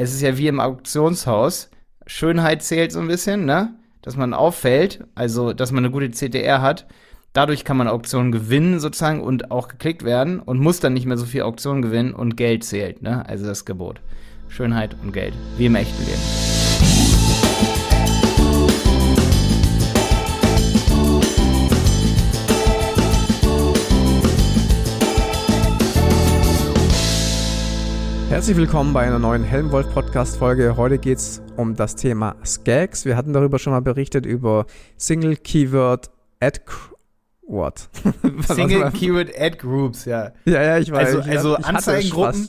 es ist ja wie im Auktionshaus. Schönheit zählt so ein bisschen, ne? Dass man auffällt, also dass man eine gute CTR hat. Dadurch kann man Auktionen gewinnen sozusagen und auch geklickt werden und muss dann nicht mehr so viel Auktionen gewinnen und Geld zählt, ne? Also das Gebot. Schönheit und Geld, wie im echten Leben. Herzlich willkommen bei einer neuen Helmwolf Podcast Folge. Heute geht es um das Thema Skags. Wir hatten darüber schon mal berichtet über Single Keyword Ad What? Single Keyword Ad Groups, ja. Ja, ja, ich weiß. Also, ich, also ich Anzeigengruppen.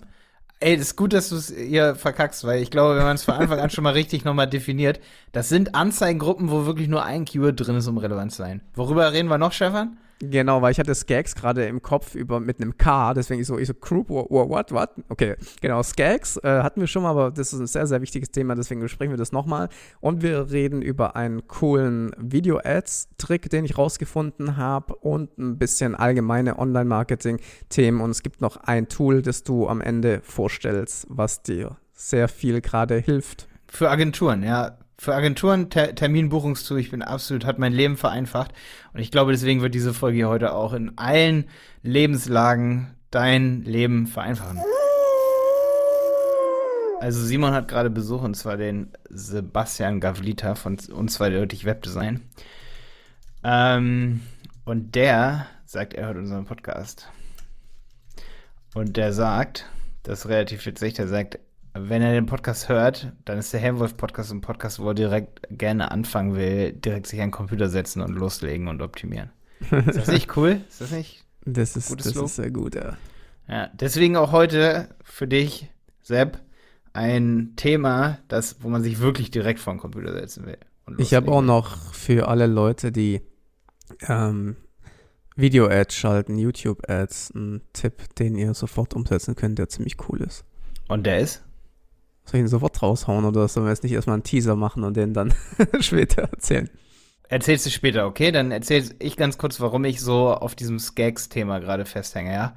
Ey, das ist gut, dass du es hier verkackst, weil ich glaube, wenn man es von Anfang an schon mal richtig nochmal definiert, das sind Anzeigengruppen, wo wirklich nur ein Keyword drin ist, um relevant zu sein. Worüber reden wir noch, Stefan? Genau, weil ich hatte Skags gerade im Kopf über mit einem K, deswegen ich so, ich so, Group, what, what? Okay, genau, Skags äh, hatten wir schon mal, aber das ist ein sehr, sehr wichtiges Thema, deswegen besprechen wir das nochmal. Und wir reden über einen coolen Video-Ads-Trick, den ich rausgefunden habe und ein bisschen allgemeine Online-Marketing-Themen. Und es gibt noch ein Tool, das du am Ende vorstellst, was dir sehr viel gerade hilft. Für Agenturen, ja für Agenturen Ter Terminbuchungstool. Ich bin absolut, hat mein Leben vereinfacht. Und ich glaube, deswegen wird diese Folge heute auch in allen Lebenslagen dein Leben vereinfachen. Also Simon hat gerade Besuch und zwar den Sebastian Gavlita von uns zweideutig Webdesign. Ähm, und der sagt, er hört unseren Podcast. Und der sagt, das ist relativ witzig, der sagt, wenn er den Podcast hört, dann ist der Helmwolf-Podcast ein Podcast, wo er direkt gerne anfangen will, direkt sich an den Computer setzen und loslegen und optimieren. Ist das nicht cool? Ist das nicht? Das ist, das ist sehr gut, ja. Ja, deswegen auch heute für dich, Sepp, ein Thema, das, wo man sich wirklich direkt vor den Computer setzen will. Ich habe auch noch für alle Leute, die ähm, Video-Ads schalten, YouTube-Ads, einen Tipp, den ihr sofort umsetzen könnt, der ziemlich cool ist. Und der ist? Soll ich ihn sofort raushauen oder sollen wir jetzt nicht erstmal einen Teaser machen und den dann später erzählen? Erzählst du später, okay? Dann erzähl ich ganz kurz, warum ich so auf diesem Skags-Thema gerade festhänge, ja?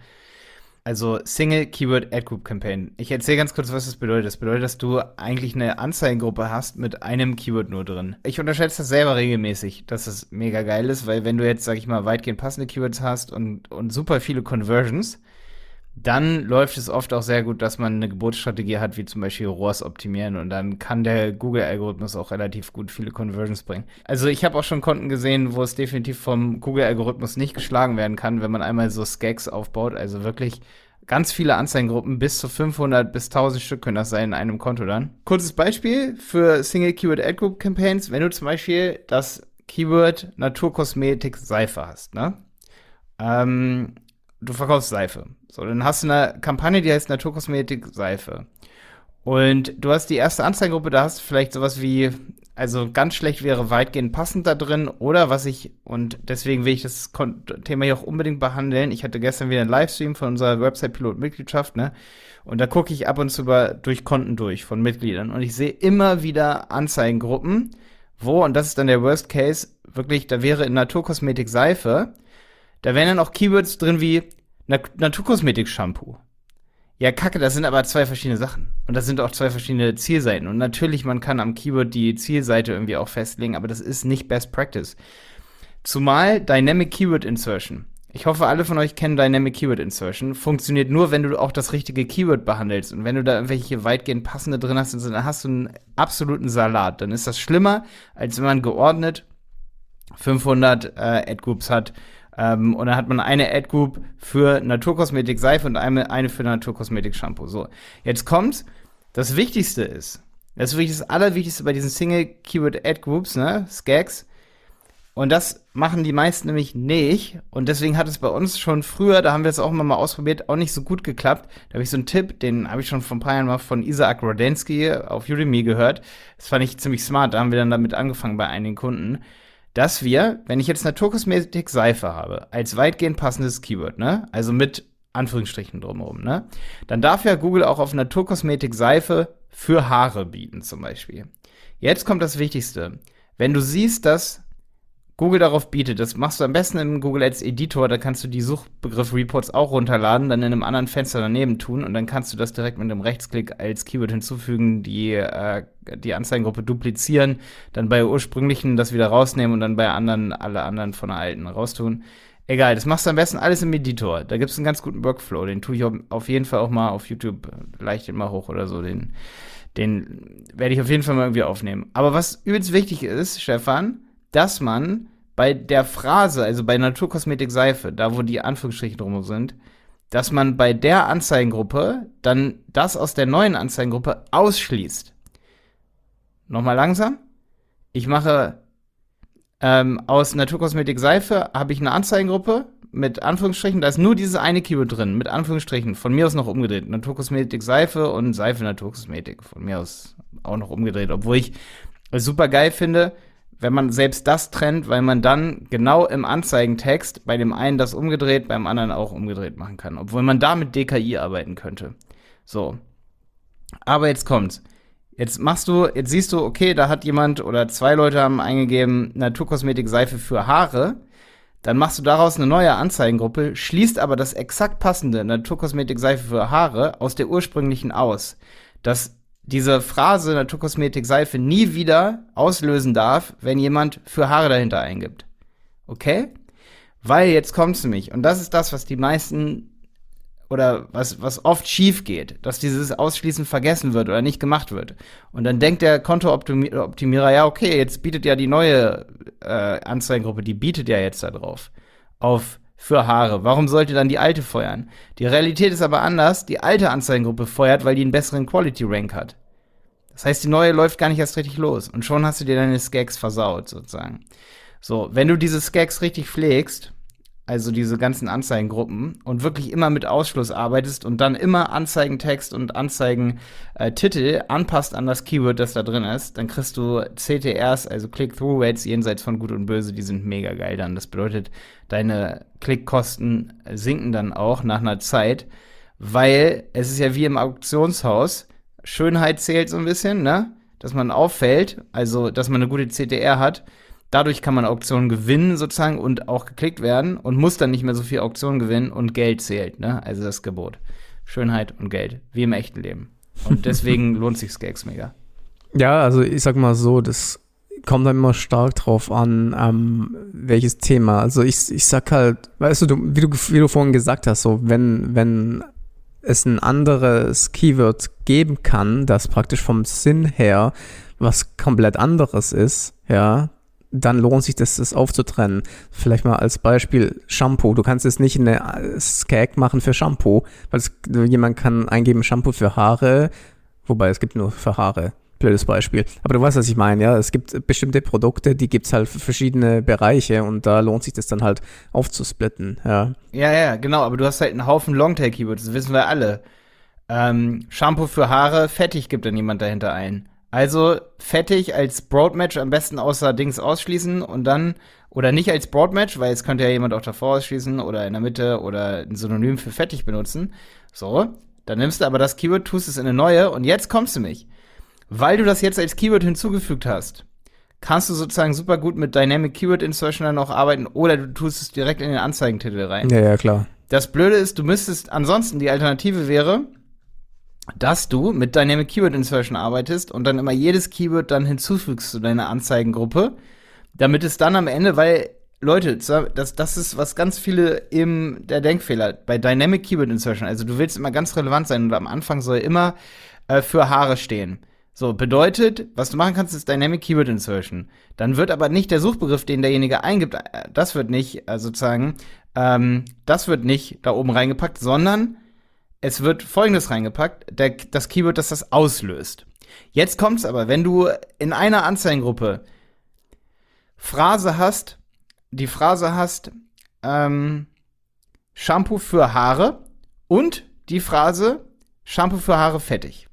Also Single Keyword Ad Group Campaign. Ich erzähle ganz kurz, was das bedeutet. Das bedeutet, dass du eigentlich eine Anzeigengruppe hast mit einem Keyword nur drin. Ich unterschätze das selber regelmäßig, dass es mega geil ist, weil wenn du jetzt, sag ich mal, weitgehend passende Keywords hast und, und super viele Conversions, dann läuft es oft auch sehr gut, dass man eine Geburtsstrategie hat, wie zum Beispiel ROAS optimieren und dann kann der Google-Algorithmus auch relativ gut viele Conversions bringen. Also ich habe auch schon Konten gesehen, wo es definitiv vom Google-Algorithmus nicht geschlagen werden kann, wenn man einmal so Skags aufbaut, also wirklich ganz viele Anzeigengruppen, bis zu 500 bis 1000 Stück können das sein in einem Konto dann. Kurzes Beispiel für Single Keyword Ad Group Campaigns, wenn du zum Beispiel das Keyword Naturkosmetik Seife hast, ne? Ähm, du verkaufst Seife. So, dann hast du eine Kampagne, die heißt Naturkosmetik Seife. Und du hast die erste Anzeigengruppe, da hast du vielleicht sowas wie, also ganz schlecht wäre weitgehend passend da drin oder was ich, und deswegen will ich das Thema hier auch unbedingt behandeln. Ich hatte gestern wieder einen Livestream von unserer Website-Pilot-Mitgliedschaft, ne? Und da gucke ich ab und zu über, durch Konten durch von Mitgliedern und ich sehe immer wieder Anzeigengruppen, wo, und das ist dann der Worst Case, wirklich, da wäre in Naturkosmetik Seife, da wären dann auch Keywords drin wie Naturkosmetik-Shampoo. Ja, kacke, das sind aber zwei verschiedene Sachen. Und das sind auch zwei verschiedene Zielseiten. Und natürlich, man kann am Keyword die Zielseite irgendwie auch festlegen, aber das ist nicht Best Practice. Zumal Dynamic Keyword Insertion. Ich hoffe, alle von euch kennen Dynamic Keyword Insertion. Funktioniert nur, wenn du auch das richtige Keyword behandelst. Und wenn du da irgendwelche weitgehend passende drin hast, dann hast du einen absoluten Salat. Dann ist das schlimmer, als wenn man geordnet 500 äh, Ad-Groups hat ähm, und dann hat man eine Ad-Group für Naturkosmetik Seife und eine, eine für Naturkosmetik Shampoo. So, jetzt kommt, das Wichtigste ist, das ist wirklich das Allerwichtigste bei diesen Single Keyword Ad Groups, ne, Skags. Und das machen die meisten nämlich nicht. Und deswegen hat es bei uns schon früher, da haben wir es auch immer mal ausprobiert, auch nicht so gut geklappt. Da habe ich so einen Tipp, den habe ich schon vor ein paar Jahren mal von Isaac Rodensky auf Udemy gehört. Das fand ich ziemlich smart. Da haben wir dann damit angefangen bei einigen Kunden dass wir, wenn ich jetzt Naturkosmetik Seife habe, als weitgehend passendes Keyword, ne, also mit Anführungsstrichen drumherum, ne, dann darf ja Google auch auf Naturkosmetik Seife für Haare bieten, zum Beispiel. Jetzt kommt das Wichtigste. Wenn du siehst, dass Google darauf bietet, das machst du am besten im Google Ads Editor, da kannst du die Suchbegriff-Reports auch runterladen, dann in einem anderen Fenster daneben tun und dann kannst du das direkt mit einem Rechtsklick als Keyword hinzufügen, die, äh, die Anzeigengruppe duplizieren, dann bei ursprünglichen das wieder rausnehmen und dann bei anderen alle anderen von der alten raustun. Egal, das machst du am besten alles im Editor. Da gibt es einen ganz guten Workflow, den tue ich auf jeden Fall auch mal auf YouTube leicht immer hoch oder so, den, den werde ich auf jeden Fall mal irgendwie aufnehmen. Aber was übelst wichtig ist, Stefan, dass man bei der Phrase, also bei Naturkosmetik Seife, da wo die Anführungsstriche drum sind, dass man bei der Anzeigengruppe dann das aus der neuen Anzeigengruppe ausschließt. Nochmal langsam. Ich mache ähm, aus Naturkosmetik Seife habe ich eine Anzeigengruppe mit Anführungsstrichen, da ist nur dieses eine Keyword drin, mit Anführungsstrichen, von mir aus noch umgedreht. Naturkosmetik Seife und Seife Naturkosmetik, von mir aus auch noch umgedreht, obwohl ich super geil finde, wenn man selbst das trennt, weil man dann genau im Anzeigentext bei dem einen das umgedreht, beim anderen auch umgedreht machen kann. Obwohl man da mit DKI arbeiten könnte. So. Aber jetzt kommt's. Jetzt machst du, jetzt siehst du, okay, da hat jemand oder zwei Leute haben eingegeben Naturkosmetik Seife für Haare. Dann machst du daraus eine neue Anzeigengruppe, schließt aber das exakt passende Naturkosmetik Seife für Haare aus der ursprünglichen aus. Das diese Phrase Naturkosmetik Seife nie wieder auslösen darf, wenn jemand für Haare dahinter eingibt. Okay? Weil jetzt kommt's nämlich, und das ist das, was die meisten oder was, was oft schief geht, dass dieses Ausschließen vergessen wird oder nicht gemacht wird. Und dann denkt der Kontooptimierer, ja, okay, jetzt bietet ja die neue äh, Anzeigengruppe, die bietet ja jetzt da drauf. Auf für Haare. Warum sollte dann die alte feuern? Die Realität ist aber anders. Die alte Anzeigengruppe feuert, weil die einen besseren Quality Rank hat. Das heißt, die neue läuft gar nicht erst richtig los. Und schon hast du dir deine Skags versaut, sozusagen. So, wenn du diese Skags richtig pflegst, also diese ganzen Anzeigengruppen, und wirklich immer mit Ausschluss arbeitest und dann immer Anzeigentext und Anzeigentitel äh, anpasst an das Keyword, das da drin ist, dann kriegst du CTRs, also Click-Through-Rates jenseits von Gut und Böse, die sind mega geil dann. Das bedeutet, deine Klickkosten sinken dann auch nach einer Zeit, weil es ist ja wie im Auktionshaus, Schönheit zählt so ein bisschen, ne? Dass man auffällt, also dass man eine gute CTR hat Dadurch kann man Auktionen gewinnen sozusagen und auch geklickt werden und muss dann nicht mehr so viel Auktionen gewinnen und Geld zählt, ne? Also das Gebot. Schönheit und Geld, wie im echten Leben. Und deswegen lohnt sich Skags mega. Ja, also ich sag mal so, das kommt dann immer stark drauf an, ähm, welches Thema. Also ich, ich sag halt, weißt du, wie du, wie du vorhin gesagt hast, so wenn, wenn es ein anderes Keyword geben kann, das praktisch vom Sinn her was komplett anderes ist, ja, dann lohnt sich das, das aufzutrennen. Vielleicht mal als Beispiel Shampoo. Du kannst jetzt nicht eine Skag machen für Shampoo, weil es, jemand kann eingeben Shampoo für Haare, wobei es gibt nur für Haare. Blödes Beispiel. Aber du weißt, was ich meine, ja. Es gibt bestimmte Produkte, die gibt es halt für verschiedene Bereiche und da lohnt sich das dann halt aufzusplitten, ja. Ja, ja, genau, aber du hast halt einen Haufen Longtail-Keywords, das wissen wir alle. Ähm, Shampoo für Haare, fettig gibt dann jemand dahinter ein. Also fettig als Broadmatch am besten außer Dings ausschließen und dann, oder nicht als Broadmatch, weil es könnte ja jemand auch davor ausschließen oder in der Mitte oder ein Synonym für fettig benutzen. So, dann nimmst du aber das Keyword, tust es in eine neue und jetzt kommst du mich. Weil du das jetzt als Keyword hinzugefügt hast, kannst du sozusagen super gut mit Dynamic Keyword Insertion dann auch arbeiten oder du tust es direkt in den Anzeigentitel rein. Ja, ja, klar. Das Blöde ist, du müsstest ansonsten, die Alternative wäre, dass du mit Dynamic Keyword Insertion arbeitest und dann immer jedes Keyword dann hinzufügst zu deiner Anzeigengruppe, damit es dann am Ende, weil Leute, das, das ist was ganz viele im der Denkfehler bei Dynamic Keyword Insertion. Also du willst immer ganz relevant sein und am Anfang soll immer äh, für Haare stehen. So, bedeutet, was du machen kannst, ist Dynamic Keyword Insertion. Dann wird aber nicht der Suchbegriff, den derjenige eingibt, äh, das wird nicht, äh, sozusagen, ähm, das wird nicht da oben reingepackt, sondern es wird folgendes reingepackt, der, das Keyword, das das auslöst. Jetzt kommt's aber, wenn du in einer Anzeigengruppe Phrase hast, die Phrase hast, ähm, Shampoo für Haare und die Phrase Shampoo für Haare fettig.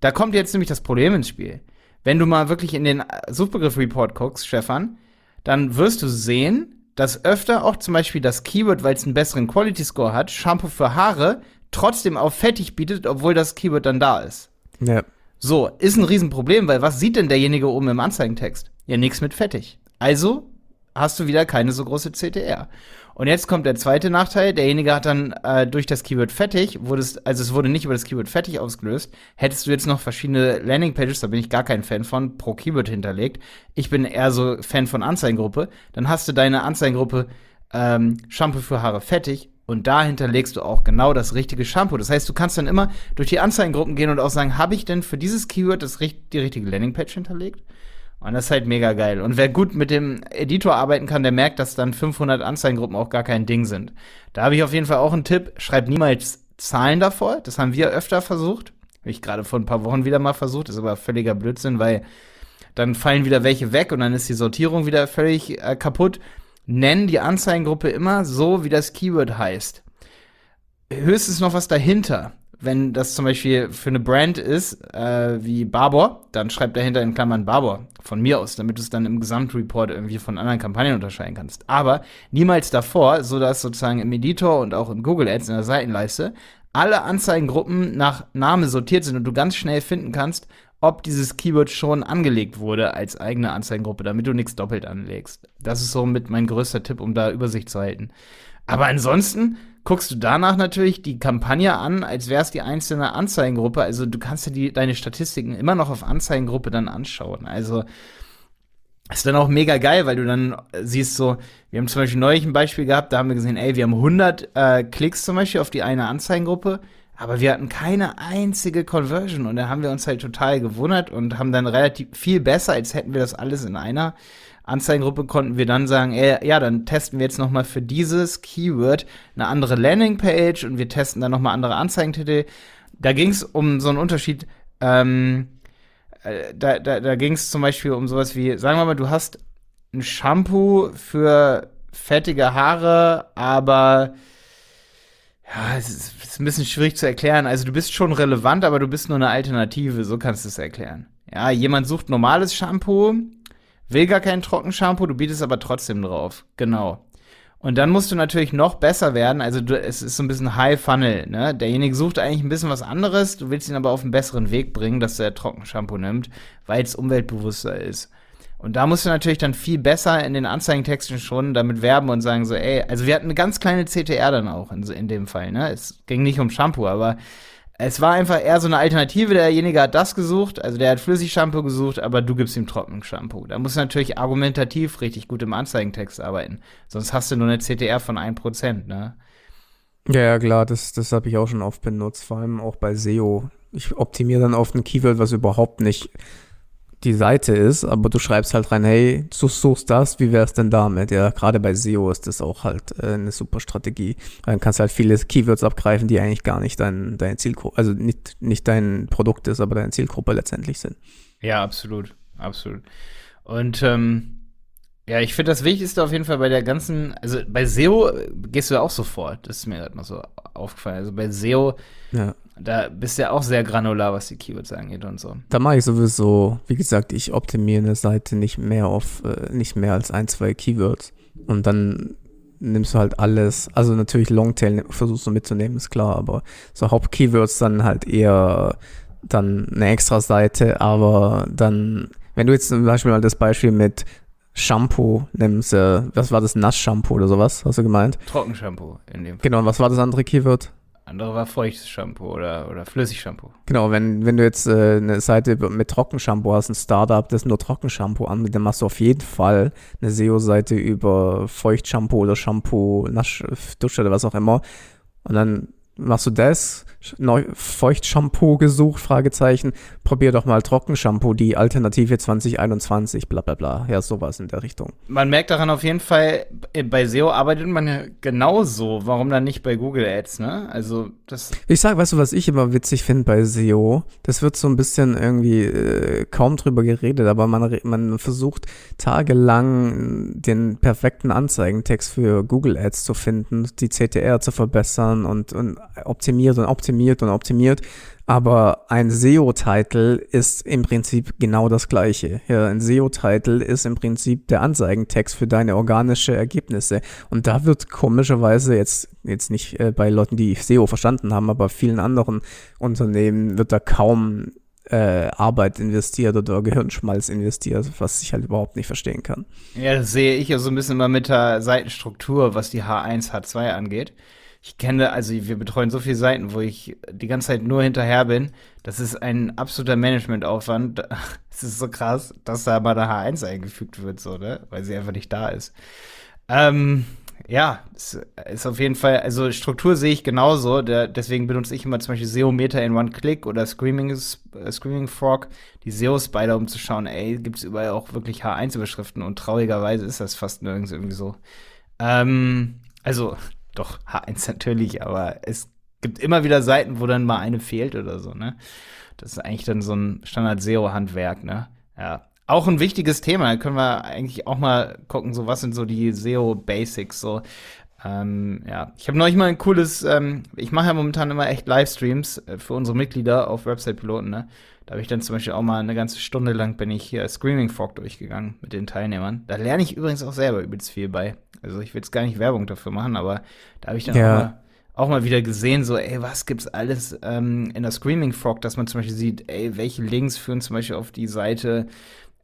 Da kommt jetzt nämlich das Problem ins Spiel. Wenn du mal wirklich in den Suchbegriff-Report guckst, Stefan, dann wirst du sehen, dass öfter auch zum Beispiel das Keyword, weil es einen besseren Quality Score hat, Shampoo für Haare, trotzdem auf fettig bietet, obwohl das Keyword dann da ist. Ja. So, ist ein Riesenproblem, weil was sieht denn derjenige oben im Anzeigentext? Ja, nichts mit fettig. Also hast du wieder keine so große CTR. Und jetzt kommt der zweite Nachteil. Derjenige hat dann äh, durch das Keyword fertig, wurde es, also es wurde nicht über das Keyword fertig ausgelöst. Hättest du jetzt noch verschiedene Landingpages, da bin ich gar kein Fan von, pro Keyword hinterlegt. Ich bin eher so Fan von Anzeigengruppe. Dann hast du deine Anzeigengruppe ähm, Shampoo für Haare fertig und da hinterlegst du auch genau das richtige Shampoo. Das heißt, du kannst dann immer durch die Anzeigengruppen gehen und auch sagen, habe ich denn für dieses Keyword das, die richtige Landingpage hinterlegt? Und das ist halt mega geil. Und wer gut mit dem Editor arbeiten kann, der merkt, dass dann 500 Anzeigengruppen auch gar kein Ding sind. Da habe ich auf jeden Fall auch einen Tipp. Schreib niemals Zahlen davor. Das haben wir öfter versucht. Habe ich gerade vor ein paar Wochen wieder mal versucht. Das ist aber völliger Blödsinn, weil dann fallen wieder welche weg und dann ist die Sortierung wieder völlig äh, kaputt. Nenn die Anzeigengruppe immer so, wie das Keyword heißt. Höchstens noch was dahinter wenn das zum Beispiel für eine Brand ist, äh, wie Barbour, dann schreibt dahinter in Klammern Barbour von mir aus, damit du es dann im Gesamtreport irgendwie von anderen Kampagnen unterscheiden kannst. Aber niemals davor, so dass sozusagen im Editor und auch im Google Ads in der Seitenleiste alle Anzeigengruppen nach Name sortiert sind und du ganz schnell finden kannst, ob dieses Keyword schon angelegt wurde als eigene Anzeigengruppe, damit du nichts doppelt anlegst. Das ist so mit mein größter Tipp, um da Übersicht zu halten. Aber ansonsten guckst du danach natürlich die Kampagne an, als wäre es die einzelne Anzeigengruppe. Also du kannst dir die, deine Statistiken immer noch auf Anzeigengruppe dann anschauen. Also ist dann auch mega geil, weil du dann siehst so, wir haben zum Beispiel neulich ein Beispiel gehabt, da haben wir gesehen, ey, wir haben 100 äh, Klicks zum Beispiel auf die eine Anzeigengruppe, aber wir hatten keine einzige Conversion und da haben wir uns halt total gewundert und haben dann relativ viel besser, als hätten wir das alles in einer Anzeigengruppe konnten wir dann sagen, ey, ja, dann testen wir jetzt noch mal für dieses Keyword eine andere Landingpage und wir testen dann noch mal andere Anzeigentitel. Da ging es um so einen Unterschied. Ähm, äh, da da, da ging es zum Beispiel um sowas wie, sagen wir mal, du hast ein Shampoo für fettige Haare, aber ja, es ist, ist ein bisschen schwierig zu erklären. Also du bist schon relevant, aber du bist nur eine Alternative, so kannst du es erklären. Ja, jemand sucht normales Shampoo, will gar kein Trockenshampoo, du bietest aber trotzdem drauf. Genau. Und dann musst du natürlich noch besser werden. Also du, es ist so ein bisschen High Funnel. Ne? Derjenige sucht eigentlich ein bisschen was anderes. Du willst ihn aber auf einen besseren Weg bringen, dass er Trockenshampoo nimmt, weil es umweltbewusster ist. Und da musst du natürlich dann viel besser in den Anzeigentexten schon damit werben und sagen so, ey, also wir hatten eine ganz kleine CTR dann auch in, in dem Fall. Ne? Es ging nicht um Shampoo, aber es war einfach eher so eine Alternative. Derjenige hat das gesucht, also der hat Flüssigshampoo gesucht, aber du gibst ihm Trockenshampoo. Da musst du natürlich argumentativ richtig gut im Anzeigentext arbeiten. Sonst hast du nur eine CTR von 1%, ne? Ja, ja, klar, das, das habe ich auch schon oft benutzt, vor allem auch bei SEO. Ich optimiere dann oft ein Keyword, was überhaupt nicht die Seite ist, aber du schreibst halt rein, hey, du suchst das, wie wär's denn damit? Ja, gerade bei SEO ist das auch halt äh, eine super Strategie. Dann kannst du halt viele Keywords abgreifen, die eigentlich gar nicht dein, deine Zielgruppe, also nicht, nicht dein Produkt ist, aber deine Zielgruppe letztendlich sind. Ja, absolut, absolut. Und ähm, ja, ich finde das Wichtigste auf jeden Fall bei der ganzen, also bei SEO gehst du ja auch sofort, das ist mir gerade mal so aufgefallen. Also bei SEO ja. Da bist du ja auch sehr granular, was die Keywords angeht und so. Da mache ich sowieso, wie gesagt, ich optimiere eine Seite nicht mehr auf, äh, nicht mehr als ein, zwei Keywords. Und dann nimmst du halt alles, also natürlich Longtail versuchst du mitzunehmen, ist klar, aber so Hauptkeywords dann halt eher dann eine extra Seite, aber dann, wenn du jetzt zum Beispiel mal das Beispiel mit Shampoo nimmst, äh, was war das, Nassshampoo oder sowas, hast du gemeint? Trockenshampoo in dem Fall. Genau, und was war das andere Keyword? Andere war feuchtes Shampoo oder, oder Flüssigshampoo. Genau, wenn, wenn du jetzt äh, eine Seite mit Trockenshampoo hast, ein Startup, das nur Trockenshampoo anbietet, dann machst du auf jeden Fall eine SEO-Seite über Feuchtshampoo oder Shampoo, Naschdusche oder was auch immer. Und dann machst du das, Feuchtshampoo gesucht, Fragezeichen, probier doch mal Trockenshampoo, die Alternative 2021, bla bla bla. Ja, sowas in der Richtung. Man merkt daran auf jeden Fall, äh, bei SEO arbeitet man ja genauso. Warum dann nicht bei Google Ads, ne? Also, das. Ich sag, weißt du, was ich immer witzig finde bei SEO? Das wird so ein bisschen irgendwie äh, kaum drüber geredet, aber man, man versucht tagelang den perfekten Anzeigentext für Google Ads zu finden, die CTR zu verbessern und, und optimiert und optimiert und optimiert. Aber ein SEO-Title ist im Prinzip genau das gleiche. Ja, ein SEO-Title ist im Prinzip der Anzeigentext für deine organische Ergebnisse. Und da wird komischerweise jetzt, jetzt nicht äh, bei Leuten, die SEO verstanden haben, aber vielen anderen Unternehmen wird da kaum äh, Arbeit investiert oder Gehirnschmalz investiert, was ich halt überhaupt nicht verstehen kann. Ja, das sehe ich ja so ein bisschen mal mit der Seitenstruktur, was die H1, H2 angeht. Ich kenne, also wir betreuen so viele Seiten, wo ich die ganze Zeit nur hinterher bin. Das ist ein absoluter Managementaufwand. Es ist so krass, dass da mal eine H1 eingefügt wird, so, ne? Weil sie einfach nicht da ist. Ähm, ja, ist auf jeden Fall, also Struktur sehe ich genauso. Der, deswegen benutze ich immer zum Beispiel SEO-Meter in One-Click oder Screaming, äh, Screaming Frog, die SEO-Spider, um zu schauen, ey, gibt es überall auch wirklich H1-Überschriften und traurigerweise ist das fast nirgends irgendwie so. Ähm, also, doch, H1 natürlich, aber es gibt immer wieder Seiten, wo dann mal eine fehlt oder so, ne? Das ist eigentlich dann so ein Standard-SEO-Handwerk, ne? Ja. Auch ein wichtiges Thema, da können wir eigentlich auch mal gucken, so was sind so die SEO-Basics, so. Ähm, ja, ich habe neulich mal ein cooles, ähm, ich mache ja momentan immer echt Livestreams äh, für unsere Mitglieder auf Website-Piloten, ne? Da habe ich dann zum Beispiel auch mal eine ganze Stunde lang bin ich hier Screaming Frog durchgegangen mit den Teilnehmern. Da lerne ich übrigens auch selber übelst viel bei. Also ich will jetzt gar nicht Werbung dafür machen, aber da habe ich dann ja. auch, mal, auch, mal, wieder gesehen, so, ey, was gibt's alles ähm, in der Screaming Frog, dass man zum Beispiel sieht, ey, welche Links führen zum Beispiel auf die Seite,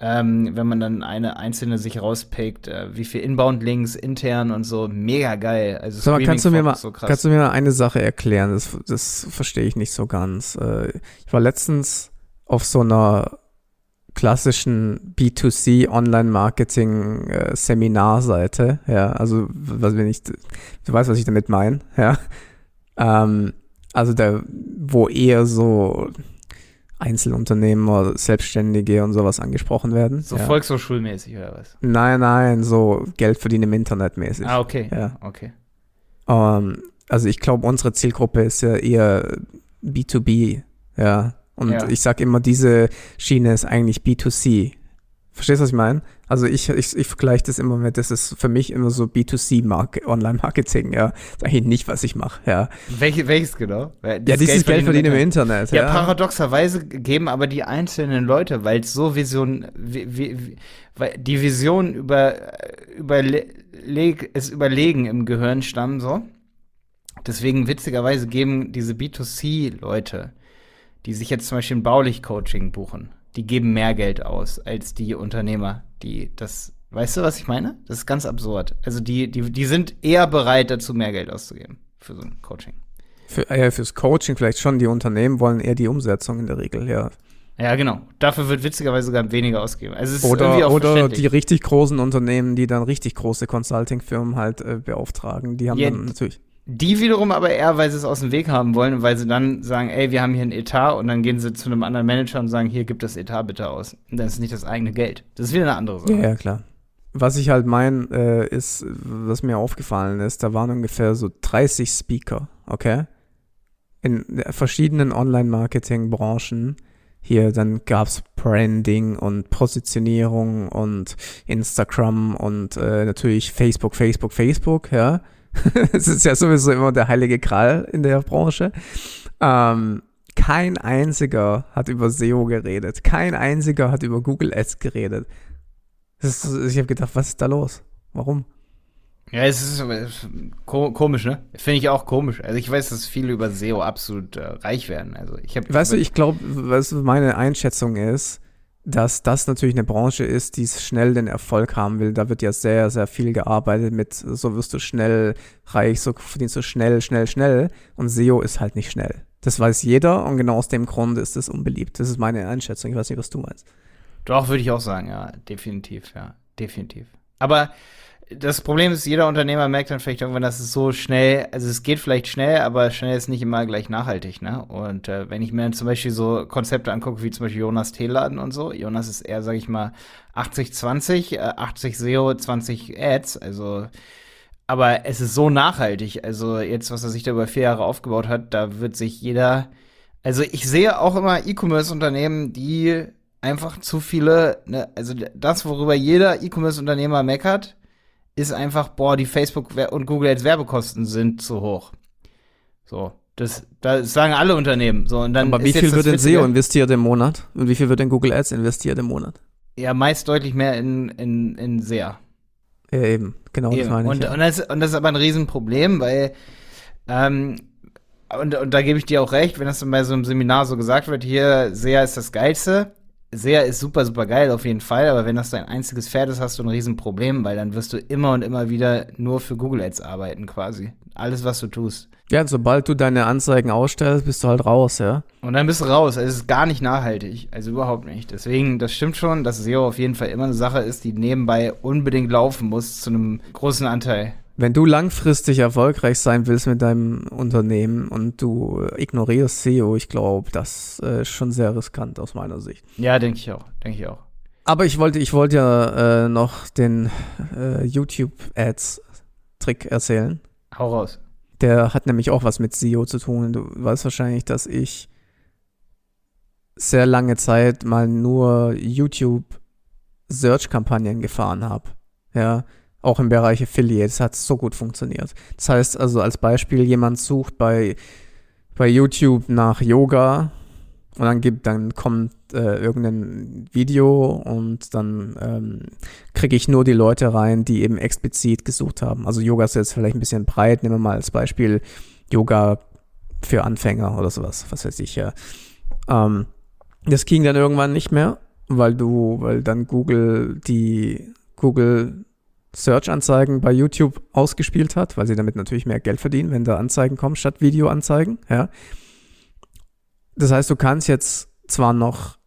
ähm, wenn man dann eine einzelne sich rauspickt, äh, wie viel Inbound-Links intern und so, mega geil. Also so, kannst du mir mal, so kannst du mir mal eine Sache erklären? Das, das verstehe ich nicht so ganz. Äh, ich war letztens auf so einer klassischen B2C Online-Marketing äh, Seminarseite, ja, also was wenn ich, du weißt, was ich damit meine, ja, ähm, also da, wo eher so Einzelunternehmer, Selbstständige und sowas angesprochen werden. So ja. volkshochschulmäßig oder was? Nein, nein, so Geld verdienen im Internet mäßig. Ah, okay. Ja. Okay. Ähm, also ich glaube, unsere Zielgruppe ist ja eher B2B, ja. Und ja. ich sage immer, diese Schiene ist eigentlich B2C. Verstehst du, was ich meine? Also ich, ich, ich vergleiche das immer mit, das ist für mich immer so B2C Online-Marketing, ja. Das ist eigentlich nicht, was ich mache, ja. Welche, welches genau? Das ja, dieses Geld, Geld verdienen im Internet. Ja, ja, paradoxerweise geben aber die einzelnen Leute, weil es so Vision, wie, wie, weil die Vision über, überleg, ist überlegen im Gehirn stammen, so. Deswegen witzigerweise geben diese B2C-Leute die sich jetzt zum Beispiel ein Baulich-Coaching buchen, die geben mehr Geld aus als die Unternehmer, die das. Weißt du, was ich meine? Das ist ganz absurd. Also die, die, die sind eher bereit dazu, mehr Geld auszugeben für so ein Coaching. Für, äh, fürs Coaching vielleicht schon, die Unternehmen wollen eher die Umsetzung in der Regel, ja. Ja, genau. Dafür wird witzigerweise sogar weniger ausgegeben. Also oder oder die richtig großen Unternehmen, die dann richtig große Consulting-Firmen halt äh, beauftragen, die haben ja, dann natürlich. Die wiederum aber eher, weil sie es aus dem Weg haben wollen und weil sie dann sagen, ey, wir haben hier ein Etat und dann gehen sie zu einem anderen Manager und sagen, hier, gib das Etat bitte aus. Und dann ist es nicht das eigene Geld. Das ist wieder eine andere Sache. Ja, ja klar. Was ich halt meine, äh, ist, was mir aufgefallen ist, da waren ungefähr so 30 Speaker, okay? In verschiedenen Online-Marketing-Branchen. Hier, dann gab's Branding und Positionierung und Instagram und äh, natürlich Facebook, Facebook, Facebook, ja Es ist ja sowieso immer der heilige Kral in der Branche. Ähm, kein einziger hat über SEO geredet. Kein einziger hat über Google Ads geredet. Ist, ich habe gedacht, was ist da los? Warum? Ja, es ist, es ist komisch, ne? Finde ich auch komisch. Also ich weiß, dass viele über SEO absolut äh, reich werden. Also ich habe. Weißt du, ich glaube, was meine Einschätzung ist, dass das natürlich eine Branche ist, die schnell den Erfolg haben will. Da wird ja sehr, sehr viel gearbeitet mit, so wirst du schnell reich, so verdienst du schnell, schnell, schnell. Und SEO ist halt nicht schnell. Das weiß jeder und genau aus dem Grund ist es unbeliebt. Das ist meine Einschätzung. Ich weiß nicht, was du meinst. Doch, würde ich auch sagen, ja. Definitiv, ja. Definitiv. Aber das Problem ist, jeder Unternehmer merkt dann vielleicht irgendwann, dass es so schnell, also es geht vielleicht schnell, aber schnell ist nicht immer gleich nachhaltig, ne? Und äh, wenn ich mir dann zum Beispiel so Konzepte angucke, wie zum Beispiel Jonas Teeladen und so, Jonas ist eher, sag ich mal, 80-20, äh, 80 SEO, 20 Ads, also aber es ist so nachhaltig, also jetzt, was er sich da über vier Jahre aufgebaut hat, da wird sich jeder, also ich sehe auch immer E-Commerce-Unternehmen, die einfach zu viele, ne, also das, worüber jeder E-Commerce-Unternehmer meckert, ist einfach, boah, die Facebook und Google Ads Werbekosten sind zu hoch. So, das, das sagen alle Unternehmen. So, und dann Aber wie viel wird in SEO investiert im Monat? Und wie viel wird in Google Ads investiert im Monat? Ja, meist deutlich mehr in, in, in SEA. Ja, eben, genau, eben. das meine ich. Und, ja. und, das, und das ist aber ein Riesenproblem, weil ähm, Und, und da gebe ich dir auch recht, wenn das dann bei so einem Seminar so gesagt wird, hier, SEA ist das Geilste. SEA ist super, super geil auf jeden Fall, aber wenn das dein einziges Pferd ist, hast du ein Riesenproblem, weil dann wirst du immer und immer wieder nur für Google Ads arbeiten quasi. Alles, was du tust. Ja, sobald du deine Anzeigen ausstellst, bist du halt raus, ja. Und dann bist du raus. Also es ist gar nicht nachhaltig. Also überhaupt nicht. Deswegen, das stimmt schon, dass SEO auf jeden Fall immer eine Sache ist, die nebenbei unbedingt laufen muss, zu einem großen Anteil. Wenn du langfristig erfolgreich sein willst mit deinem Unternehmen und du ignorierst SEO, ich glaube, das äh, ist schon sehr riskant aus meiner Sicht. Ja, denke ich auch. Denke ich auch. Aber ich wollte, ich wollte ja äh, noch den äh, YouTube-Ads-Trick erzählen. Hau raus. Der hat nämlich auch was mit SEO zu tun. Du weißt wahrscheinlich, dass ich sehr lange Zeit mal nur YouTube-Search-Kampagnen gefahren habe. Ja, auch im Bereich Affiliates hat es so gut funktioniert. Das heißt also als Beispiel, jemand sucht bei, bei YouTube nach Yoga und dann gibt, dann kommt äh, irgendein Video und dann ähm, kriege ich nur die Leute rein, die eben explizit gesucht haben. Also Yoga ist jetzt vielleicht ein bisschen breit, nehmen wir mal als Beispiel Yoga für Anfänger oder sowas, was weiß ich ja. Ähm, das ging dann irgendwann nicht mehr, weil du, weil dann Google die Google Search-Anzeigen bei YouTube ausgespielt hat, weil sie damit natürlich mehr Geld verdienen, wenn da Anzeigen kommen statt Videoanzeigen. Ja. Das heißt, du kannst jetzt zwar noch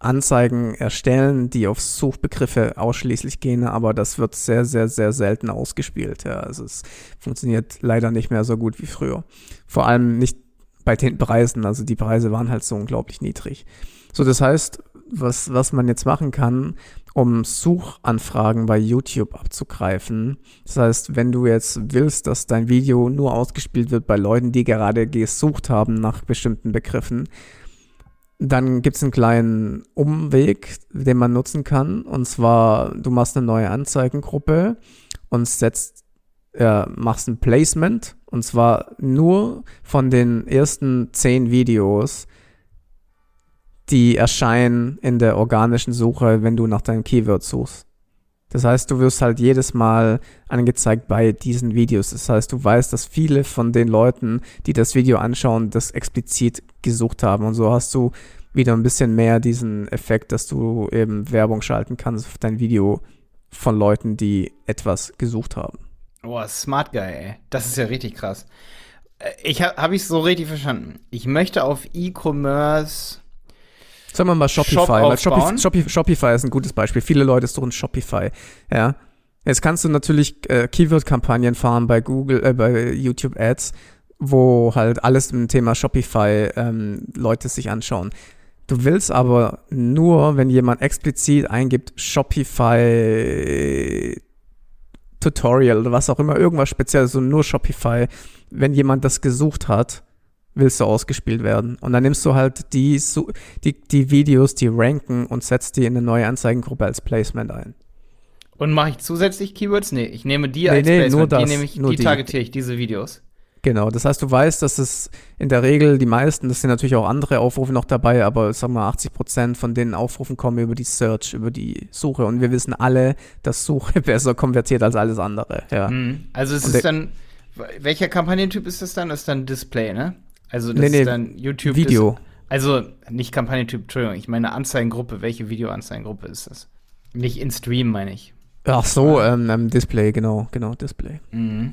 Anzeigen erstellen, die auf Suchbegriffe ausschließlich gehen, aber das wird sehr, sehr, sehr selten ausgespielt. Ja. Also es funktioniert leider nicht mehr so gut wie früher. Vor allem nicht bei den Preisen. Also die Preise waren halt so unglaublich niedrig. So, das heißt, was, was man jetzt machen kann, um Suchanfragen bei YouTube abzugreifen. Das heißt, wenn du jetzt willst, dass dein Video nur ausgespielt wird bei Leuten, die gerade gesucht haben nach bestimmten Begriffen, dann gibt es einen kleinen Umweg, den man nutzen kann. Und zwar, du machst eine neue Anzeigengruppe und setzt, machst ein Placement. Und zwar nur von den ersten zehn Videos, die erscheinen in der organischen Suche, wenn du nach deinem Keyword suchst. Das heißt, du wirst halt jedes Mal angezeigt bei diesen Videos. Das heißt, du weißt, dass viele von den Leuten, die das Video anschauen, das explizit gesucht haben. Und so hast du wieder ein bisschen mehr diesen Effekt, dass du eben Werbung schalten kannst auf dein Video von Leuten, die etwas gesucht haben. Boah, smart guy, ey. Das ist ja richtig krass. Äh, ich habe hab ich so richtig verstanden. Ich möchte auf E-Commerce Sagen wir mal Shopify, Shop Shopify, Shopify, Shopify ist ein gutes Beispiel. Viele Leute suchen Shopify, ja. Jetzt kannst du natürlich äh, Keyword-Kampagnen fahren bei Google, äh, bei YouTube Ads, wo halt alles im Thema Shopify ähm, Leute sich anschauen. Du willst aber nur, wenn jemand explizit eingibt, Shopify Tutorial oder was auch immer, irgendwas Spezielles, so nur Shopify, wenn jemand das gesucht hat, willst du ausgespielt werden. Und dann nimmst du halt die, die, die Videos, die ranken und setzt die in eine neue Anzeigengruppe als Placement ein. Und mache ich zusätzlich Keywords? Nee, ich nehme die nee, als nee, Placement. Nur das, die nehme ich, die, die targetiere ich, diese Videos. Genau, das heißt, du weißt, dass es in der Regel die meisten, das sind natürlich auch andere Aufrufe noch dabei, aber sagen wir mal 80 Prozent von den Aufrufen kommen über die Search, über die Suche und wir wissen alle, dass Suche besser konvertiert als alles andere. Ja. Mhm. Also es und ist dann, welcher Kampagnentyp ist das dann? Das ist dann Display, ne? Also das nee, nee, ist dann YouTube. Video. Ist, also nicht Kampagnentyp, Entschuldigung, ich meine Anzeigengruppe. Welche Videoanzeigengruppe ist das? Nicht in Stream, meine ich. Ach so, ähm, ähm, Display, genau, genau, Display. Mhm.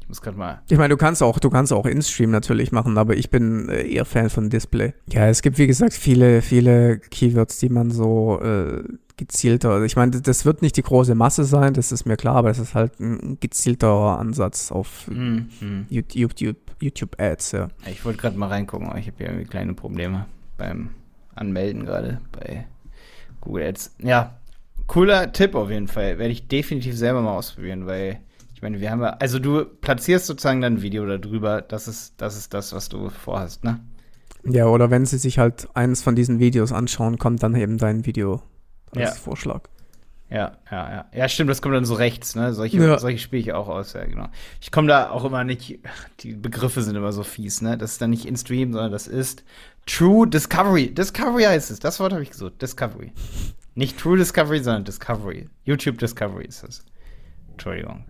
Ich muss gerade mal. Ich meine, du kannst auch, du kannst auch In-Stream natürlich machen, aber ich bin äh, eher Fan von Display. Ja, es gibt wie gesagt viele, viele Keywords, die man so äh, gezielter. Also ich meine, das wird nicht die große Masse sein, das ist mir klar, aber es ist halt ein gezielter Ansatz auf mhm. YouTube, YouTube Ads, ja. Ich wollte gerade mal reingucken, aber ich habe ja irgendwie kleine Probleme beim Anmelden gerade bei Google Ads. Ja, cooler Tipp auf jeden Fall. Werde ich definitiv selber mal ausprobieren, weil ich meine, wir haben ja, also du platzierst sozusagen dann ein Video darüber, das ist, das ist das, was du vorhast, ne? Ja, oder wenn sie sich halt eines von diesen Videos anschauen, kommt dann eben dein Video als ja. Vorschlag. Ja, ja, ja. Ja, stimmt, das kommt dann so rechts, ne? Solche, ja. solche spiele ich auch aus, ja, genau. Ich komme da auch immer nicht, die Begriffe sind immer so fies, ne? Das ist dann nicht in Stream, sondern das ist True Discovery. Discovery heißt es. Das Wort habe ich gesucht. Discovery. Nicht True Discovery, sondern Discovery. YouTube Discovery ist das. Entschuldigung.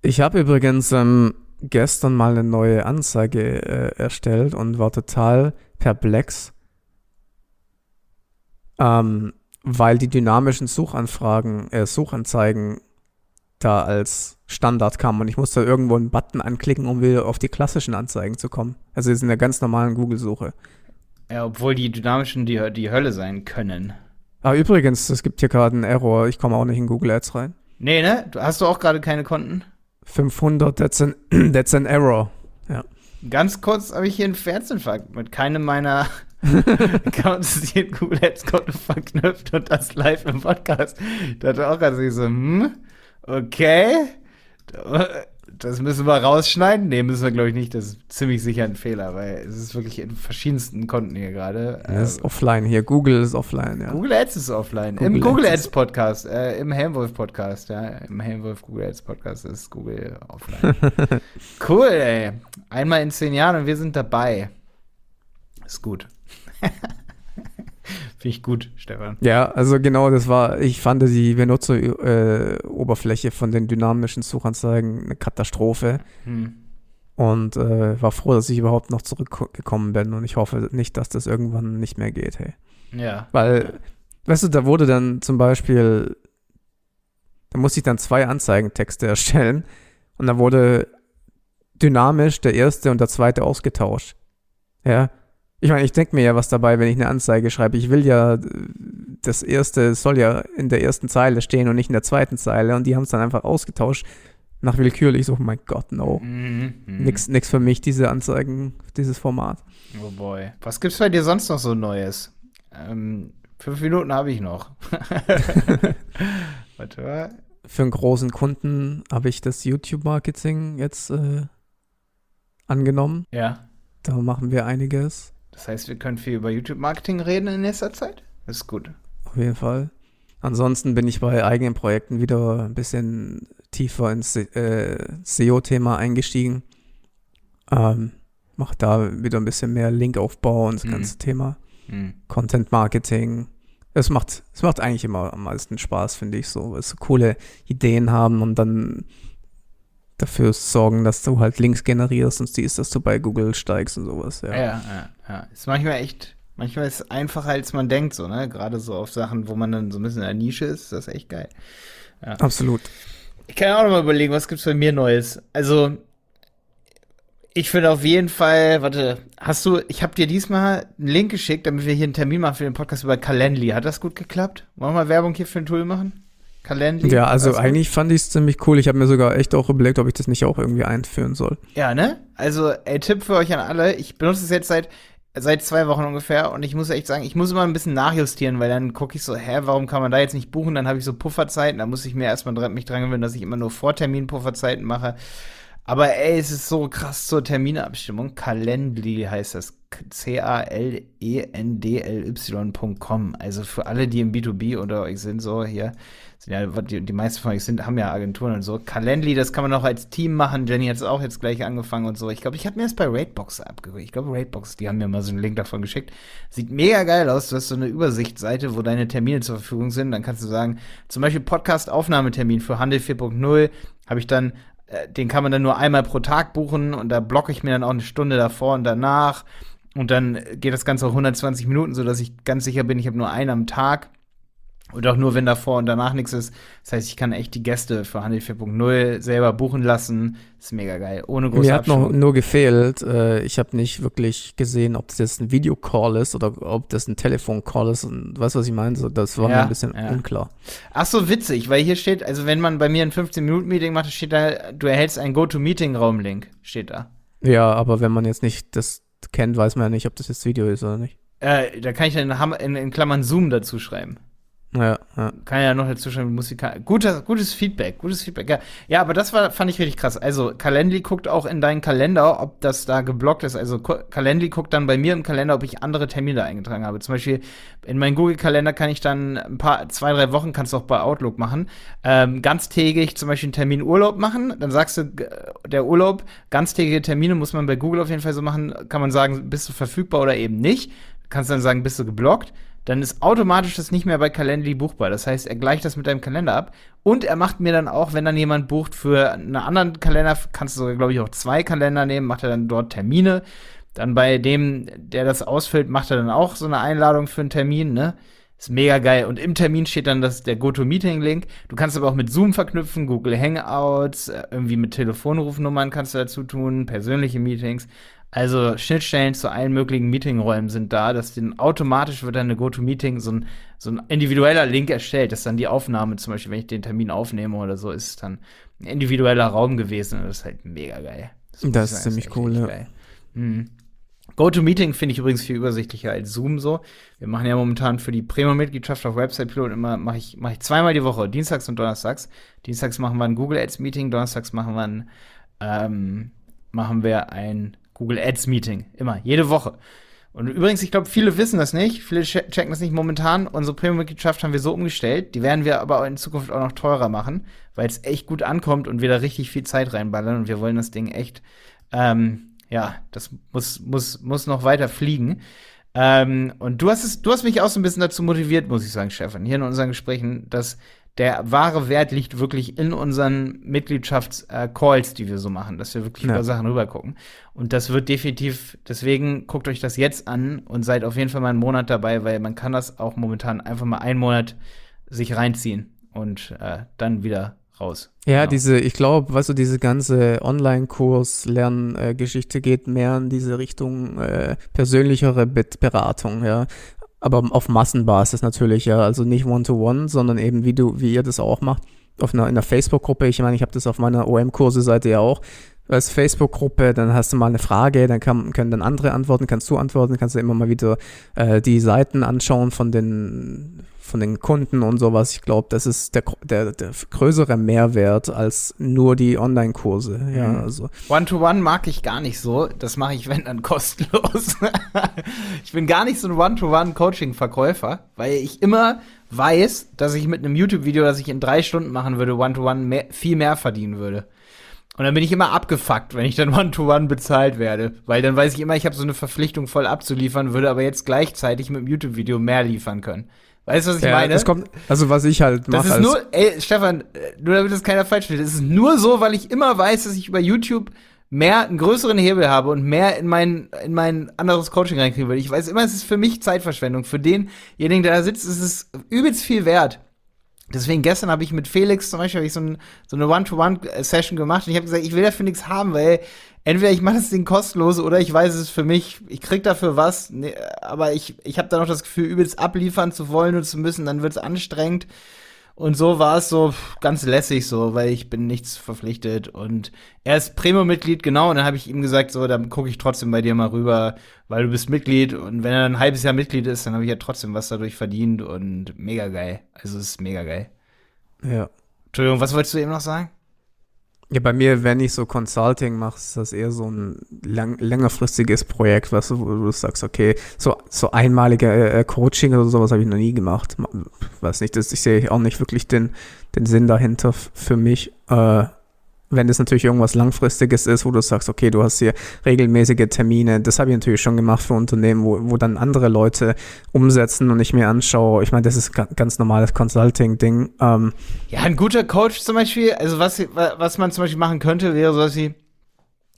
Ich habe übrigens ähm, gestern mal eine neue Anzeige äh, erstellt und war total perplex, ähm, weil die dynamischen Suchanfragen, äh, Suchanzeigen da als Standard kamen und ich musste irgendwo einen Button anklicken, um wieder auf die klassischen Anzeigen zu kommen. Also jetzt in der ganz normalen Google-Suche. Ja, obwohl die dynamischen die, die Hölle sein können. Ah, übrigens, es gibt hier gerade einen Error. Ich komme auch nicht in Google Ads rein. Nee, ne? Hast du auch gerade keine Konten? 500, that's an, that's an error. Ja. Ganz kurz habe ich hier einen Herzinfarkt mit keinem meiner Accounts hier in Google Ads Konto verknüpft und das live im Podcast. Da hat er auch gerade so, hm, okay. Das müssen wir rausschneiden. Nee, müssen wir, glaube ich, nicht. Das ist ziemlich sicher ein Fehler, weil es ist wirklich in verschiedensten Konten hier gerade. Das ist offline hier. Google ist offline, ja. Google Ads ist offline. Google Im Google Ads, Ads Podcast, äh, im Helmwolf Podcast, ja. Im Helmwolf Google Ads Podcast ist Google offline. cool, ey. Einmal in zehn Jahren und wir sind dabei. Ist gut. Finde ich gut, Stefan. Ja, also genau, das war, ich fand die Benutzeroberfläche äh, von den dynamischen Suchanzeigen eine Katastrophe. Hm. Und äh, war froh, dass ich überhaupt noch zurückgekommen bin. Und ich hoffe nicht, dass das irgendwann nicht mehr geht, hey. Ja. Weil, weißt du, da wurde dann zum Beispiel, da musste ich dann zwei Anzeigentexte erstellen. Und da wurde dynamisch der erste und der zweite ausgetauscht. Ja. Ich meine, ich denke mir ja was dabei, wenn ich eine Anzeige schreibe. Ich will ja, das erste soll ja in der ersten Zeile stehen und nicht in der zweiten Zeile. Und die haben es dann einfach ausgetauscht. Nach willkürlich so, oh mein Gott, no. Mhm, mhm. nix, nix für mich, diese Anzeigen, dieses Format. Oh boy. Was gibt's bei dir sonst noch so Neues? Ähm, fünf Minuten habe ich noch. Warte mal. Für einen großen Kunden habe ich das YouTube-Marketing jetzt äh, angenommen. Ja. Da machen wir einiges. Das heißt, wir können viel über YouTube-Marketing reden in nächster Zeit. Das ist gut. Auf jeden Fall. Ansonsten bin ich bei eigenen Projekten wieder ein bisschen tiefer ins äh, SEO-Thema eingestiegen. Ähm, mache da wieder ein bisschen mehr Linkaufbau und das mhm. ganze Thema. Mhm. Content Marketing. Es macht, es macht eigentlich immer am meisten Spaß, finde ich, so, weil so coole Ideen haben und dann dafür sorgen, dass du halt Links generierst und siehst, dass du bei Google steigst und sowas. Ja, ja, ja. ja. Ist manchmal echt, manchmal ist es einfacher, als man denkt, so, ne? Gerade so auf Sachen, wo man dann so ein bisschen in der Nische ist, das ist echt geil. Ja. Absolut. Ich kann auch noch mal überlegen, was gibt's bei mir Neues? Also, ich finde auf jeden Fall, warte, hast du, ich habe dir diesmal einen Link geschickt, damit wir hier einen Termin machen für den Podcast über Calendly. Hat das gut geklappt? Wollen wir mal Werbung hier für ein Tool machen? Calendly. Ja, also, also eigentlich fand ich es ziemlich cool. Ich habe mir sogar echt auch überlegt, ob ich das nicht auch irgendwie einführen soll. Ja, ne? Also, ey, Tipp für euch an alle. Ich benutze es jetzt seit seit zwei Wochen ungefähr und ich muss echt sagen, ich muss immer ein bisschen nachjustieren, weil dann gucke ich so, hä, warum kann man da jetzt nicht buchen? Dann habe ich so Pufferzeiten, da muss ich mir erstmal dran, mich dran gewöhnen, dass ich immer nur Vortermin Pufferzeiten mache. Aber ey, es ist so krass zur Terminabstimmung. Calendly heißt das. C-A-L-E-N-D-L-Y.com. Also für alle, die im B2B oder euch sind, so hier, sind ja, die, die meisten von euch sind, haben ja Agenturen und so. Calendly, das kann man auch als Team machen. Jenny hat es auch jetzt gleich angefangen und so. Ich glaube, ich habe mir das bei Raidbox abgeholt. Ich glaube, Raidbox, die haben mir mal so einen Link davon geschickt. Sieht mega geil aus. Du hast so eine Übersichtsseite, wo deine Termine zur Verfügung sind. Dann kannst du sagen, zum Beispiel Podcast-Aufnahmetermin für Handel 4.0 habe ich dann äh, den kann man dann nur einmal pro Tag buchen und da blocke ich mir dann auch eine Stunde davor und danach. Und dann geht das Ganze auch 120 Minuten, sodass ich ganz sicher bin, ich habe nur einen am Tag. Und auch nur, wenn davor und danach nichts ist. Das heißt, ich kann echt die Gäste für Handel 4.0 selber buchen lassen. Das ist mega geil. Ohne große Mir hat noch nur gefehlt, äh, ich habe nicht wirklich gesehen, ob das jetzt ein Videocall ist oder ob das ein Telefoncall ist. Und weißt du, was ich meine? So, das war ja, mir ein bisschen ja. unklar. Ach so, witzig, weil hier steht, also wenn man bei mir ein 15-Minuten-Meeting macht, steht da, du erhältst einen Go-To-Meeting-Raum-Link. Steht da. Ja, aber wenn man jetzt nicht das kennt, weiß man ja nicht, ob das jetzt Video ist oder nicht. Äh, da kann ich dann in, in Klammern Zoom dazu schreiben. Ja, ja. Kann ja noch dazu schreiben, Musikal. Gutes, gutes Feedback, gutes Feedback. Ja. ja, aber das war, fand ich richtig krass. Also, Calendly guckt auch in deinen Kalender, ob das da geblockt ist. Also, Calendly guckt dann bei mir im Kalender, ob ich andere Termine eingetragen habe. Zum Beispiel in meinen Google-Kalender kann ich dann ein paar, zwei, drei Wochen, kannst du auch bei Outlook machen, ähm, ganztägig zum Beispiel einen Termin Urlaub machen. Dann sagst du, der Urlaub, ganztägige Termine muss man bei Google auf jeden Fall so machen. Kann man sagen, bist du verfügbar oder eben nicht. Kannst dann sagen, bist du geblockt dann ist automatisch das nicht mehr bei Calendly buchbar. Das heißt, er gleicht das mit deinem Kalender ab und er macht mir dann auch, wenn dann jemand bucht für einen anderen Kalender, kannst du sogar, glaube ich, auch zwei Kalender nehmen, macht er dann dort Termine. Dann bei dem, der das ausfüllt, macht er dann auch so eine Einladung für einen Termin, ne? Ist mega geil. Und im Termin steht dann das, der GoToMeeting-Link. Du kannst aber auch mit Zoom verknüpfen, Google Hangouts, äh, irgendwie mit Telefonrufnummern kannst du dazu tun, persönliche Meetings. Also Schnittstellen zu allen möglichen Meetingräumen sind da, dass dann automatisch wird dann eine GoToMeeting so ein, so ein individueller Link erstellt, dass dann die Aufnahme, zum Beispiel, wenn ich den Termin aufnehme oder so, ist dann ein individueller Raum gewesen und das ist halt mega geil. Das, das ist ziemlich cool, ja. Mhm. GoToMeeting finde ich übrigens viel übersichtlicher als Zoom so. Wir machen ja momentan für die Premium-Mitgliedschaft auf Website Pilot immer, mache ich, mach ich zweimal die Woche, Dienstags und Donnerstags. Dienstags machen wir ein Google Ads Meeting, Donnerstags machen wir ein, ähm, machen wir ein Google Ads Meeting. Immer, jede Woche. Und übrigens, ich glaube, viele wissen das nicht, viele checken das nicht momentan. Unsere Premium-Mitgliedschaft haben wir so umgestellt. Die werden wir aber in Zukunft auch noch teurer machen, weil es echt gut ankommt und wir da richtig viel Zeit reinballern und wir wollen das Ding echt ähm, ja, das muss, muss, muss noch weiter fliegen. Ähm, und du hast es, du hast mich auch so ein bisschen dazu motiviert, muss ich sagen, Stefan, hier in unseren Gesprächen, dass der wahre Wert liegt wirklich in unseren Mitgliedschafts-Calls, äh, die wir so machen, dass wir wirklich ja. über Sachen rübergucken. Und das wird definitiv, deswegen guckt euch das jetzt an und seid auf jeden Fall mal einen Monat dabei, weil man kann das auch momentan einfach mal einen Monat sich reinziehen und äh, dann wieder raus. Ja, genau. diese, ich glaube, weißt du, diese ganze Online-Kurs-Lerngeschichte geht mehr in diese Richtung äh, persönlichere Beratung, ja. Aber auf Massenbasis natürlich, ja. Also nicht One-to-One, -one, sondern eben wie du, wie ihr das auch macht. Auf einer, in einer Facebook-Gruppe. Ich meine, ich habe das auf meiner OM-Kurse-Seite ja auch als Facebook-Gruppe, dann hast du mal eine Frage, dann kann, können dann andere antworten, kannst du antworten, kannst du immer mal wieder äh, die Seiten anschauen von den von den Kunden und sowas. Ich glaube, das ist der, der, der größere Mehrwert als nur die Online-Kurse. Ja, mhm. also. One-to-One -one mag ich gar nicht so. Das mache ich, wenn dann kostenlos. ich bin gar nicht so ein One-to-One-Coaching-Verkäufer, weil ich immer weiß, dass ich mit einem YouTube-Video, das ich in drei Stunden machen würde, One-to-One -one mehr, viel mehr verdienen würde. Und dann bin ich immer abgefuckt, wenn ich dann One-to-One -one bezahlt werde. Weil dann weiß ich immer, ich habe so eine Verpflichtung voll abzuliefern, würde aber jetzt gleichzeitig mit dem YouTube-Video mehr liefern können. Weißt du, was ich ja, meine? Es kommt, also was ich halt mache. Das ist nur, ey, Stefan, nur damit das keiner falsch versteht, es ist nur so, weil ich immer weiß, dass ich über YouTube mehr, einen größeren Hebel habe und mehr in mein, in mein anderes Coaching reinkriegen will. Ich weiß immer, es ist für mich Zeitverschwendung. Für denjenigen, der da sitzt, ist es übelst viel wert. Deswegen gestern habe ich mit Felix zum Beispiel ich so, ein, so eine One-to-One-Session gemacht und ich habe gesagt, ich will dafür nichts haben, weil entweder ich mache das Ding kostenlos oder ich weiß es für mich, ich krieg dafür was, nee, aber ich, ich habe dann auch das Gefühl, übelst abliefern zu wollen und zu müssen, dann wird es anstrengend. Und so war es so ganz lässig so, weil ich bin nichts verpflichtet und er ist Premium-Mitglied, genau, und dann habe ich ihm gesagt, so, dann gucke ich trotzdem bei dir mal rüber, weil du bist Mitglied und wenn er ein halbes Jahr Mitglied ist, dann habe ich ja trotzdem was dadurch verdient und mega geil. Also es ist mega geil. Ja. Entschuldigung, was wolltest du eben noch sagen? Ja, bei mir, wenn ich so Consulting mache, ist das eher so ein lang, längerfristiges Projekt, was du, wo du sagst, okay, so, so einmalige äh, Coaching oder sowas habe ich noch nie gemacht. Weiß nicht, das, ich sehe auch nicht wirklich den, den Sinn dahinter für mich. Äh, wenn das natürlich irgendwas Langfristiges ist, wo du sagst, okay, du hast hier regelmäßige Termine, das habe ich natürlich schon gemacht für Unternehmen, wo, wo dann andere Leute umsetzen und ich mir anschaue, ich meine, das ist ganz normales Consulting-Ding. Ähm, ja, ein guter Coach zum Beispiel, also was, was man zum Beispiel machen könnte, wäre so, dass sie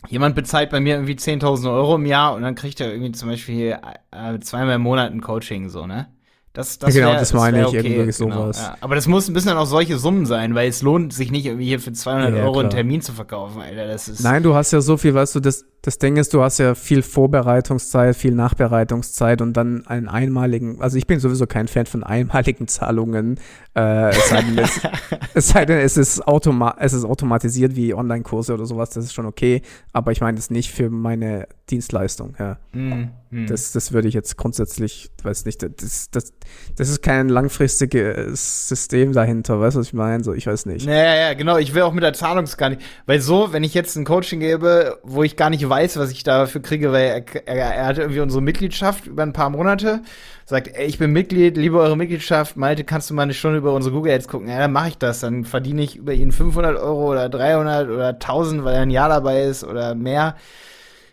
jemand bezahlt bei mir irgendwie 10.000 Euro im Jahr und dann kriegt er irgendwie zum Beispiel äh, zweimal im Monat ein Coaching, so, ne? Das, das genau, wär, das meine ich, okay, irgendwie genau, sowas. Ja. Aber das muss ein bisschen auch solche Summen sein, weil es lohnt sich nicht irgendwie hier für 200 ja, Euro klar. einen Termin zu verkaufen, Alter. Das ist Nein, du hast ja so viel, weißt du, das, das Ding ist, du hast ja viel Vorbereitungszeit, viel Nachbereitungszeit und dann einen einmaligen, also ich bin sowieso kein Fan von einmaligen Zahlungen, äh, es, sei denn, es, es, sei denn, es ist, automa es ist automatisiert wie Online-Kurse oder sowas, das ist schon okay, aber ich meine das nicht für meine Dienstleistung, ja. Mm, mm. Das, das würde ich jetzt grundsätzlich, weiß nicht, das, das, das ist kein langfristiges System dahinter, weißt du, was ich meine? So, ich weiß nicht. Ja, ja, ja, genau, ich will auch mit der Zahlung gar nicht, weil so, wenn ich jetzt ein Coaching gebe, wo ich gar nicht weiß, weiß, was ich dafür kriege, weil er, er, er hat irgendwie unsere Mitgliedschaft über ein paar Monate. Sagt, ey, ich bin Mitglied, liebe eure Mitgliedschaft. Malte, kannst du mal eine Stunde über unsere Google Ads gucken? Ja, dann mache ich das. Dann verdiene ich über ihn 500 Euro oder 300 oder 1000, weil er ein Jahr dabei ist oder mehr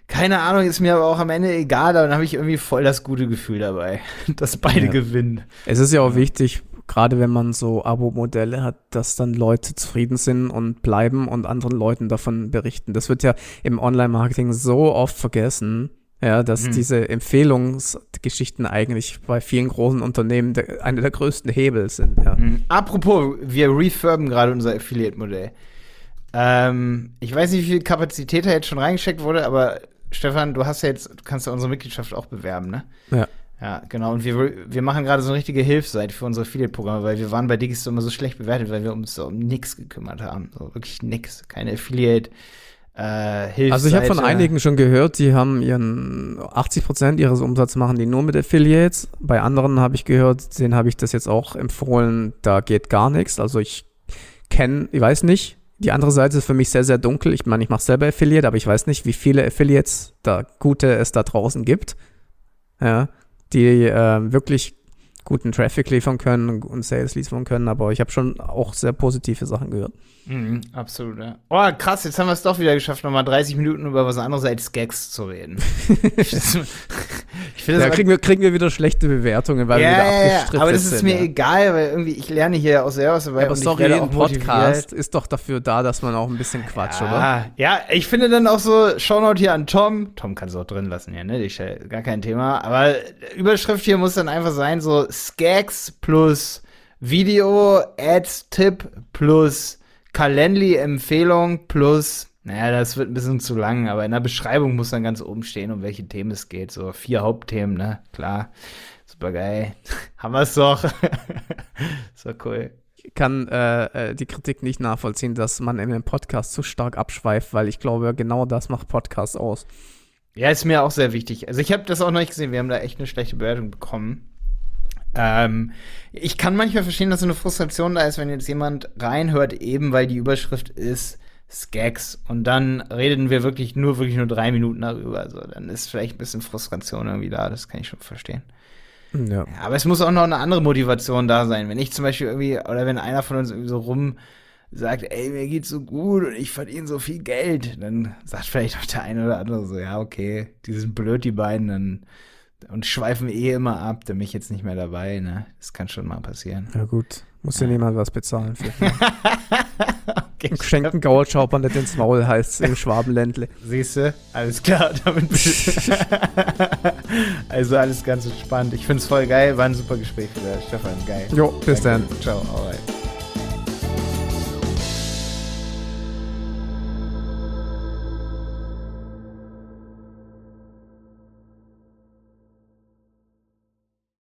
keine Ahnung, ist mir aber auch am Ende egal, dann habe ich irgendwie voll das gute Gefühl dabei, dass beide Ja. gewinnen. Es ist ja auch wichtig, gerade wenn man so Abo-Modelle hat, dass dann Leute zufrieden sind und bleiben und anderen Leuten davon berichten. Das wird ja im Online-Marketing so oft vergessen, ja, dass Mhm. diese Empfehlungsgeschichten eigentlich bei vielen großen Unternehmen der, eine der größten Hebel sind. Ja. Mhm. Apropos, wir refurben gerade unser Affiliate-Modell. Ähm, ich weiß nicht, wie viel Kapazität da jetzt schon reingesteckt wurde, aber Stefan, du hast ja jetzt, du kannst ja unsere Mitgliedschaft auch bewerben, ne? Ja. Ja, genau. Und wir, wir machen gerade so eine richtige Hilfsseite für unsere Affiliate-Programme, weil wir waren bei Digis immer so schlecht bewertet, weil wir uns so um nix gekümmert haben. So wirklich nix. Keine Affiliate. Äh. Also ich habe von einigen schon gehört, die haben ihren 80% ihres Umsatzes machen die nur mit Affiliates. Bei anderen habe ich gehört, denen habe ich das jetzt auch empfohlen, da geht gar nichts. Also ich kenne, ich weiß nicht, die andere Seite ist für mich sehr, sehr dunkel. Ich meine, ich mache selber Affiliate, aber ich weiß nicht, wie viele Affiliates da gute es da draußen gibt. Ja, die äh, wirklich guten Traffic liefern können und Sales liefern können, aber ich habe schon auch sehr positive Sachen gehört. Mhm, absolut, ja. Oh, krass, jetzt haben wir es doch wieder geschafft, nochmal 30 Minuten über was anderes als Gags zu reden. ich finde aber- kriegen wir, kriegen wir wieder schlechte Bewertungen, weil wir ja, wieder ja, ja, abgestritten aber das ist sind. mir ja. egal, weil irgendwie ich lerne hier auch selber was dabei Ja, aber sorry, ein. Podcast ist doch dafür da, dass man auch ein bisschen quatscht, oder? Ja, ja, ich finde dann auch so, Shownote hier an Tom. Tom kannst du auch drin lassen hier, ne? Ich, gar kein Thema. Aber Überschrift hier muss dann einfach sein, so Skags plus Video, Ads, Tipp plus Calendly-Empfehlung plus, naja, das wird ein bisschen zu lang, aber in der Beschreibung muss dann ganz oben stehen, um welche Themen es geht. So vier Hauptthemen, ne? Klar. Super geil. Haben wir es doch. so cool. Ich kann äh, äh, die Kritik nicht nachvollziehen, dass man in einem Podcast zu stark abschweift, weil ich glaube, genau das macht Podcast aus. Ja, ist mir auch sehr wichtig. Also ich habe das auch noch nicht gesehen. Wir haben da echt eine schlechte Bewertung bekommen. Ähm, ich kann manchmal verstehen, dass so eine Frustration da ist, wenn jetzt jemand reinhört, eben weil die Überschrift ist Skags und dann reden wir wirklich nur wirklich nur drei Minuten darüber. Also dann ist vielleicht ein bisschen Frustration irgendwie da. Das kann ich schon verstehen. Ja. Ja, aber es muss auch noch eine andere Motivation da sein. Wenn ich zum Beispiel irgendwie, oder wenn einer von uns irgendwie so rum sagt, ey, mir geht's so gut und ich verdiene so viel Geld, dann sagt vielleicht auch der eine oder andere so, ja, okay, die sind blöd, die beiden, dann und schweifen eh immer ab, dann bin ich jetzt nicht mehr dabei, ne? Das kann schon mal passieren. ja, gut. Muss ja niemand was bezahlen für. okay, Geschenken Gaul schaut nicht ins Maul, heißt im Schwabenländle. Siehst du? Alles klar, damit Also alles ganz entspannt. Ich find's voll geil, war ein super Gespräch wieder. Stefan, geil. Jo, bis Danke. dann. Ciao, alright.